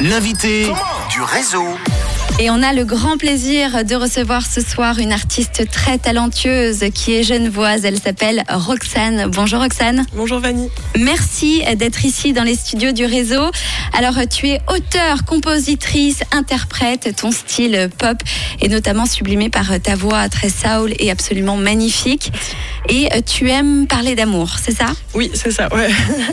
L'invité du réseau. Et on a le grand plaisir de recevoir ce soir une artiste très talentueuse qui est genevoise. Elle s'appelle Roxane. Bonjour Roxane. Bonjour Vanny. Merci d'être ici dans les studios du réseau. Alors tu es auteure, compositrice, interprète. Ton style pop est notamment sublimé par ta voix très soul et absolument magnifique. Et tu aimes parler d'amour, c'est ça? Oui, c'est ça, ouais.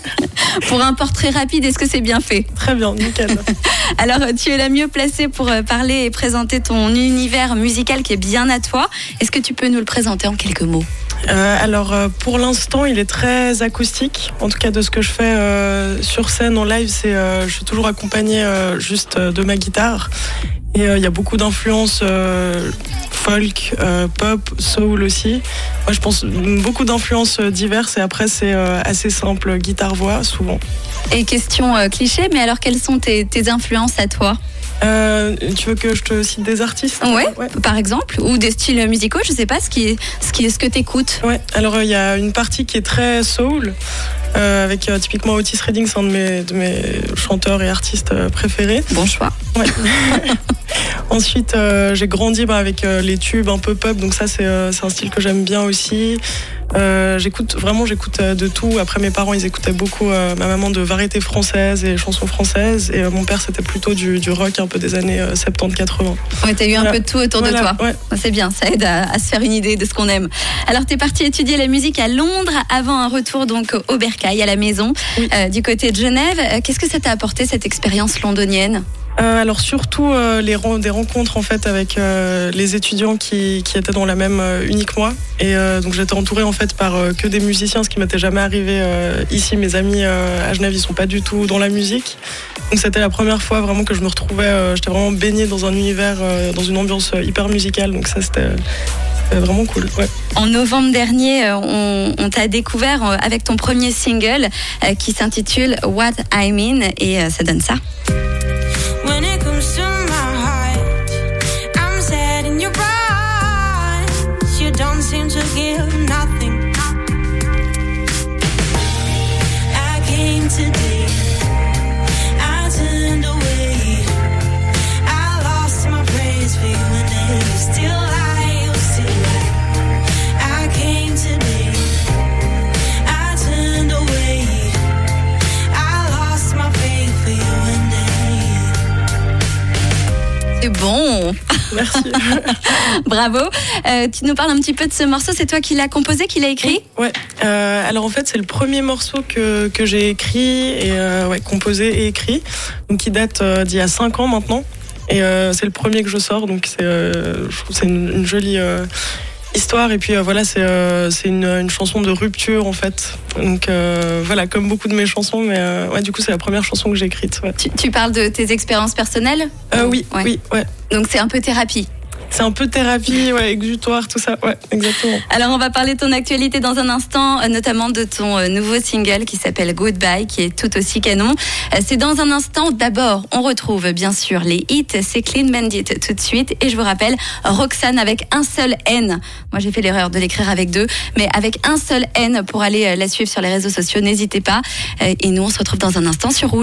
pour un portrait rapide, est-ce que c'est bien fait? Très bien, nickel. Alors, tu es la mieux placée pour euh, et présenter ton univers musical qui est bien à toi. Est-ce que tu peux nous le présenter en quelques mots? Euh, alors euh, pour l'instant il est très acoustique. En tout cas de ce que je fais euh, sur scène en live, c'est je suis toujours accompagnée juste de ma guitare. Et il y a beaucoup d'influences folk, pop, soul aussi. Moi je pense beaucoup d'influences diverses et après c'est assez simple, guitare-voix souvent. Et question cliché, mais alors quelles sont tes, tes influences à toi? Euh, tu veux que je te cite des artistes? Ouais, par exemple, ou des styles musicaux, je sais pas ce qui est ce qui est ce que t'écoutes. Ouais, alors il y a une partie qui est très soul. Euh, avec euh, typiquement Otis Redding, c'est un de mes, de mes chanteurs et artistes préférés. Bon choix. Ouais. Ensuite, j'ai grandi bah, avec les tubes un peu pop, donc ça c'est un style que j'aime bien aussi. Euh, j'écoute vraiment, j'écoute euh, de tout. Après, mes parents, ils écoutaient beaucoup euh, ma maman de variété française et chansons françaises, et mon père, c'était plutôt du, rock un peu des années 70-80. Ouais, t'as eu un peu de tout autour de toi. C'est bien, ça aide à, se faire une idée de ce qu'on aime. Alors, t'es parti étudier la musique à Londres avant un retour donc au Bercail, à la maison, du côté de Genève. Qu'est-ce que ça t'a apporté cette expérience londonienne? Euh, alors surtout euh, les des rencontres en fait avec euh, les étudiants qui, qui, étaient dans la même uni que moi. Et donc j'étais entourée en fait par que des musiciens ce qui m'était jamais arrivé ici. Mes amis à Genève ils sont pas du tout dans la musique. Donc c'était la première fois vraiment que je me retrouvais j'étais vraiment baignée dans un univers dans une ambiance hyper musicale. Donc ça c'était vraiment cool. En novembre dernier, on t'a découvert avec ton premier single qui s'intitule What I Mean. Et ça donne ça. came today bon. Merci. Bravo. Euh, tu nous parles un petit peu de ce morceau. C'est toi qui l'as composé, qui l'a écrit Ouais. Euh, alors en fait, c'est le premier morceau que, que j'ai écrit et euh, ouais, composé et écrit. Donc qui date d'il y a 5 ans maintenant. Et c'est le premier que je sors. Donc c'est, je trouve c'est une, jolie histoire. Et puis voilà c'est c'est une, une, chanson de rupture en fait. Donc voilà comme beaucoup de mes chansons mais ouais du coup c'est la première chanson que j'ai écrite tu, tu, parles de tes expériences personnelles? Oui oui ouais. Donc c'est un peu thérapie? C'est un peu thérapie, exutoire, tout ça, ouais, exactement. Alors on va parler de ton actualité dans un instant, euh, notamment de ton euh, nouveau single qui s'appelle Goodbye, qui est tout aussi canon. Euh, c'est dans un instant. D'abord, on retrouve bien sûr les hits, c'est Clean Bandit tout de suite. Et je vous rappelle, Roxane avec un seul N. Moi j'ai fait l'erreur de l'écrire avec deux, mais avec un seul N pour aller la suivre sur les réseaux sociaux, n'hésitez pas. Et nous on se retrouve dans un instant sur Rouge.